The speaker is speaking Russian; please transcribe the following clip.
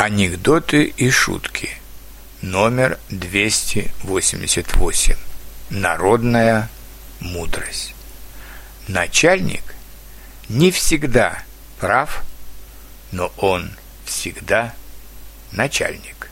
Анекдоты и шутки. Номер 288. Народная мудрость. Начальник не всегда прав, но он всегда начальник.